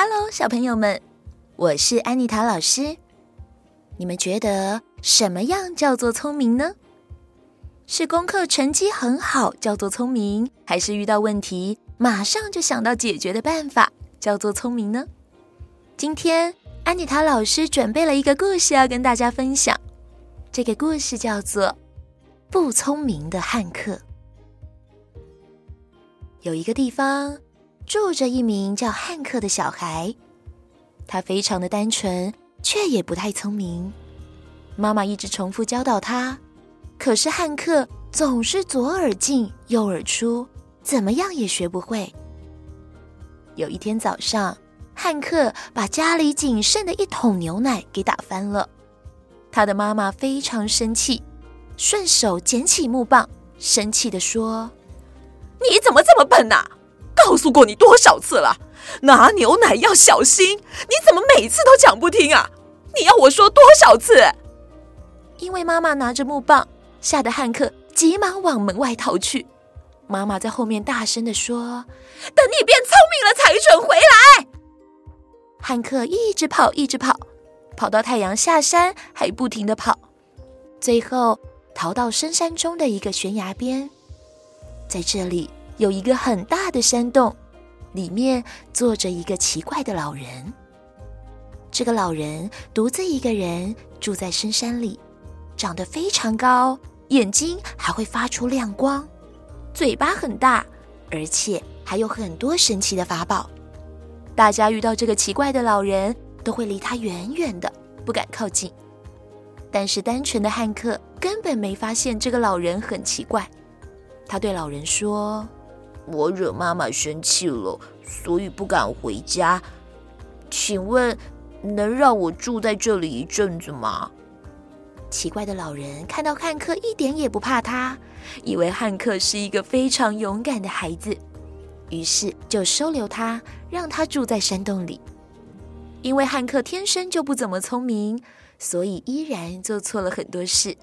Hello，小朋友们，我是安妮塔老师。你们觉得什么样叫做聪明呢？是功课成绩很好叫做聪明，还是遇到问题马上就想到解决的办法叫做聪明呢？今天安妮塔老师准备了一个故事要跟大家分享。这个故事叫做《不聪明的汉克》。有一个地方住着一名叫汉克的小孩，他非常的单纯，却也不太聪明。妈妈一直重复教导他，可是汉克总是左耳进右耳出，怎么样也学不会。有一天早上，汉克把家里仅剩的一桶牛奶给打翻了。他的妈妈非常生气，顺手捡起木棒，生气地说：“你怎么这么笨呐？告诉过你多少次了，拿牛奶要小心，你怎么每次都讲不听啊？你要我说多少次？”因为妈妈拿着木棒，吓得汉克急忙往门外逃去。妈妈在后面大声地说：“等你变聪明了才准回来。”汉克一直跑，一直跑。跑到太阳下山，还不停地跑，最后逃到深山中的一个悬崖边。在这里有一个很大的山洞，里面坐着一个奇怪的老人。这个老人独自一个人住在深山里，长得非常高，眼睛还会发出亮光，嘴巴很大，而且还有很多神奇的法宝。大家遇到这个奇怪的老人，都会离他远远的，不敢靠近。但是单纯的汉克根本没发现这个老人很奇怪。他对老人说：“我惹妈妈生气了，所以不敢回家。请问，能让我住在这里一阵子吗？”奇怪的老人看到汉克一点也不怕他，以为汉克是一个非常勇敢的孩子，于是就收留他，让他住在山洞里。因为汉克天生就不怎么聪明，所以依然做错了很多事。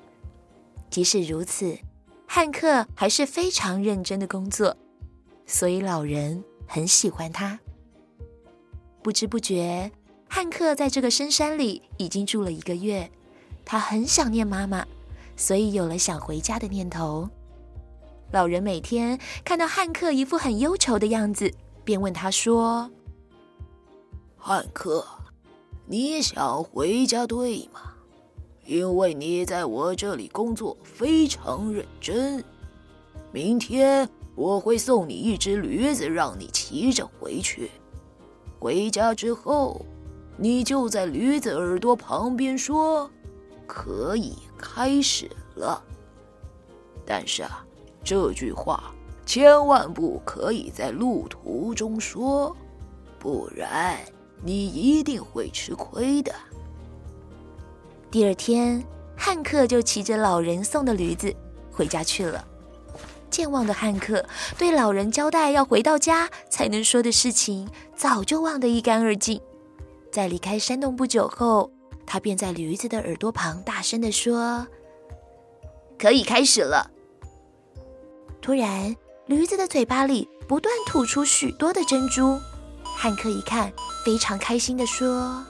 即使如此，汉克还是非常认真的工作，所以老人很喜欢他。不知不觉，汉克在这个深山里已经住了一个月，他很想念妈妈，所以有了想回家的念头。老人每天看到汉克一副很忧愁的样子，便问他说。汉克，你想回家对吗？因为你在我这里工作非常认真。明天我会送你一只驴子，让你骑着回去。回家之后，你就在驴子耳朵旁边说：“可以开始了。”但是啊，这句话千万不可以在路途中说，不然。你一定会吃亏的。第二天，汉克就骑着老人送的驴子回家去了。健忘的汉克对老人交代要回到家才能说的事情，早就忘得一干二净。在离开山洞不久后，他便在驴子的耳朵旁大声地说：“可以开始了。”突然，驴子的嘴巴里不断吐出许多的珍珠。汉克一看，非常开心地说：“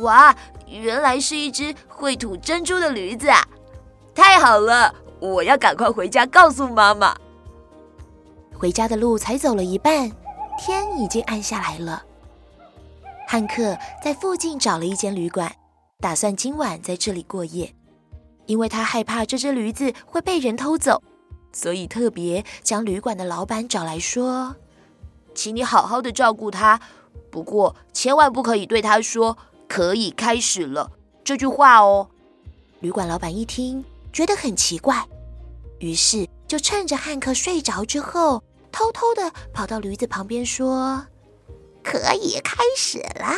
哇，原来是一只会吐珍珠的驴子啊！太好了，我要赶快回家告诉妈妈。”回家的路才走了一半，天已经暗下来了。汉克在附近找了一间旅馆，打算今晚在这里过夜，因为他害怕这只驴子会被人偷走，所以特别将旅馆的老板找来说。请你好好的照顾他，不过千万不可以对他说“可以开始了”这句话哦。旅馆老板一听，觉得很奇怪，于是就趁着汉克睡着之后，偷偷的跑到驴子旁边说：“可以开始啦。”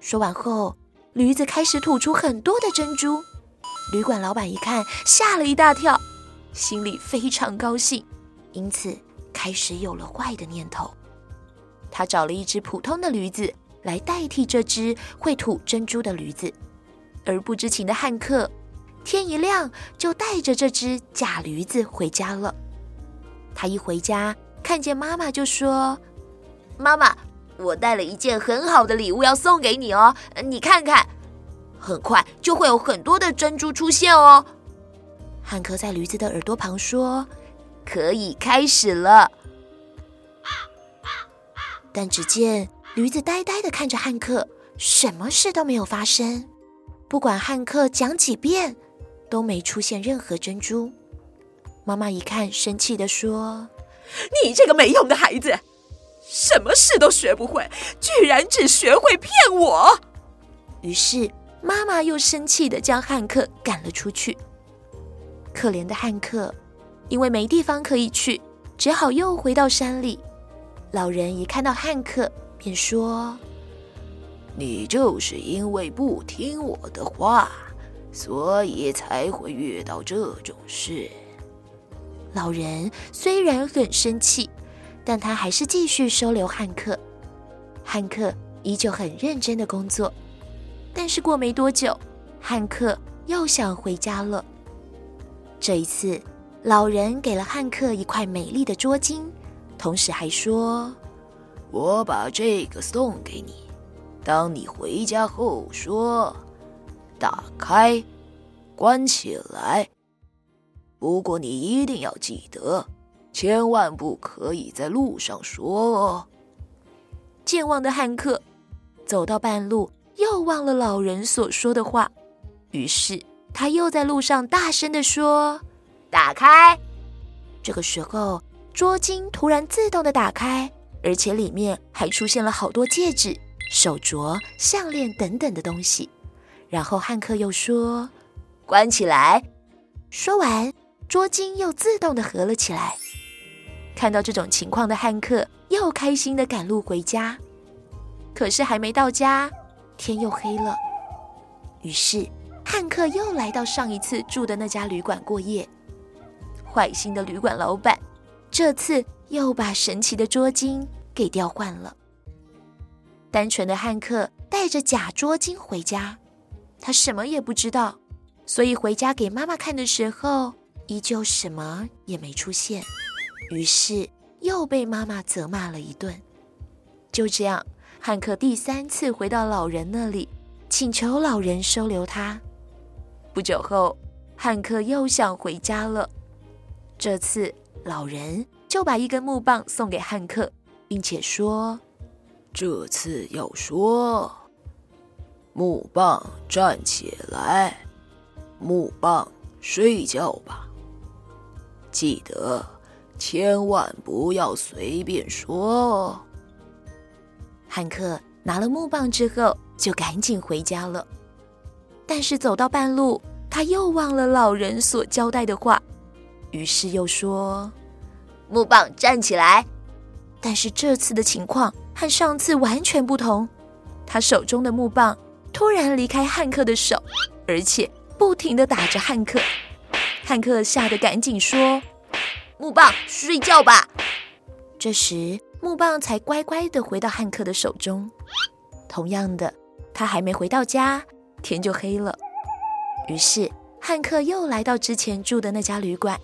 说完后，驴子开始吐出很多的珍珠。旅馆老板一看，吓了一大跳，心里非常高兴，因此。开始有了坏的念头，他找了一只普通的驴子来代替这只会吐珍珠的驴子，而不知情的汉克，天一亮就带着这只假驴子回家了。他一回家，看见妈妈就说：“妈妈，我带了一件很好的礼物要送给你哦，你看看，很快就会有很多的珍珠出现哦。汉克在驴子的耳朵旁说：“可以开始了。”但只见驴子呆呆的看着汉克，什么事都没有发生。不管汉克讲几遍，都没出现任何珍珠。妈妈一看，生气地说：“你这个没用的孩子，什么事都学不会，居然只学会骗我！”于是妈妈又生气的将汉克赶了出去。可怜的汉克，因为没地方可以去，只好又回到山里。老人一看到汉克，便说：“你就是因为不听我的话，所以才会遇到这种事。”老人虽然很生气，但他还是继续收留汉克。汉克依旧很认真的工作，但是过没多久，汉克又想回家了。这一次，老人给了汉克一块美丽的捉巾，同时还说：“我把这个送给你，当你回家后说，打开，关起来。”不过你一定要记得，千万不可以在路上说哦。健忘的汉克走到半路，又忘了老人所说的话，于是他又在路上大声地说：“打开！”这个时候，桌巾突然自动的打开，而且里面还出现了好多戒指、手镯、项链等等的东西。然后汉克又说：“关起来！”说完。捉巾又自动的合了起来。看到这种情况的汉克又开心的赶路回家，可是还没到家，天又黑了。于是汉克又来到上一次住的那家旅馆过夜。坏心的旅馆老板这次又把神奇的捉巾给调换了。单纯的汉克带着假捉巾回家，他什么也不知道，所以回家给妈妈看的时候。依旧什么也没出现，于是又被妈妈责骂了一顿。就这样，汉克第三次回到老人那里，请求老人收留他。不久后，汉克又想回家了。这次，老人就把一根木棒送给汉克，并且说：“这次要说，木棒站起来，木棒睡觉吧。”记得，千万不要随便说。汉克拿了木棒之后，就赶紧回家了。但是走到半路，他又忘了老人所交代的话，于是又说：“木棒站起来。”但是这次的情况和上次完全不同，他手中的木棒突然离开汉克的手，而且不停地打着汉克。汉克吓得赶紧说：“木棒，睡觉吧。”这时，木棒才乖乖地回到汉克的手中。同样的，他还没回到家，天就黑了。于是，汉克又来到之前住的那家旅馆。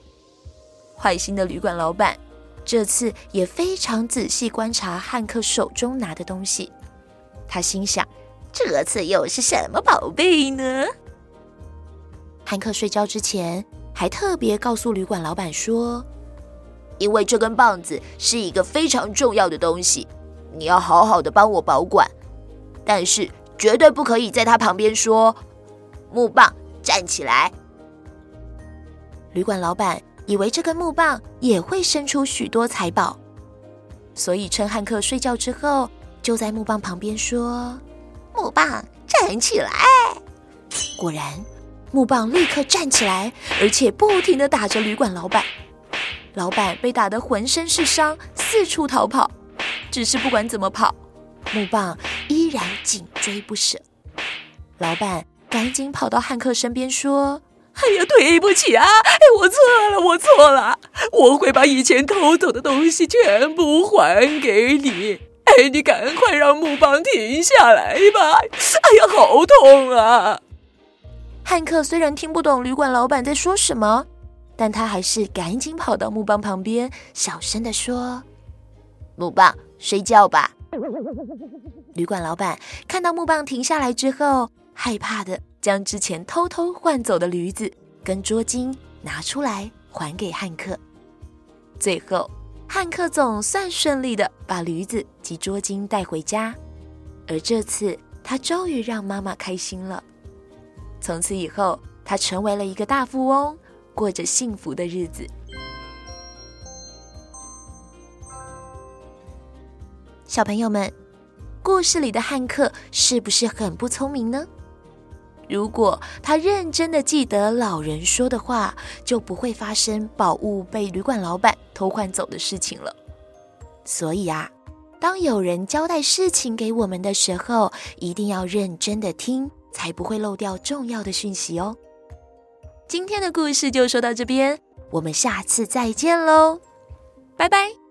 坏心的旅馆老板这次也非常仔细观察汉克手中拿的东西。他心想：“这次又是什么宝贝呢？”汉克睡觉之前，还特别告诉旅馆老板说：“因为这根棒子是一个非常重要的东西，你要好好的帮我保管，但是绝对不可以在他旁边说‘木棒站起来’。”旅馆老板以为这根木棒也会生出许多财宝，所以趁汉克睡觉之后，就在木棒旁边说：“木棒站起来。”果然。木棒立刻站起来，而且不停地打着旅馆老板。老板被打得浑身是伤，四处逃跑。只是不管怎么跑，木棒依然紧追不舍。老板赶紧跑到汉克身边说：“哎呀，对不起啊！哎，我错了，我错了，我会把以前偷走的东西全部还给你。哎，你赶快让木棒停下来吧！哎呀，好痛啊！”汉克虽然听不懂旅馆老板在说什么，但他还是赶紧跑到木棒旁边，小声地说：“木棒，睡觉吧，旅馆老板看到木棒停下来之后，害怕的将之前偷偷换走的驴子跟捉巾拿出来还给汉克。最后，汉克总算顺利的把驴子及捉金带回家，而这次他终于让妈妈开心了。从此以后，他成为了一个大富翁，过着幸福的日子。小朋友们，故事里的汉克是不是很不聪明呢？如果他认真的记得老人说的话，就不会发生宝物被旅馆老板偷换走的事情了。所以啊，当有人交代事情给我们的时候，一定要认真的听，才不会漏掉重要的讯息哦。今天的故事就说到这边，我们下次再见喽，拜拜。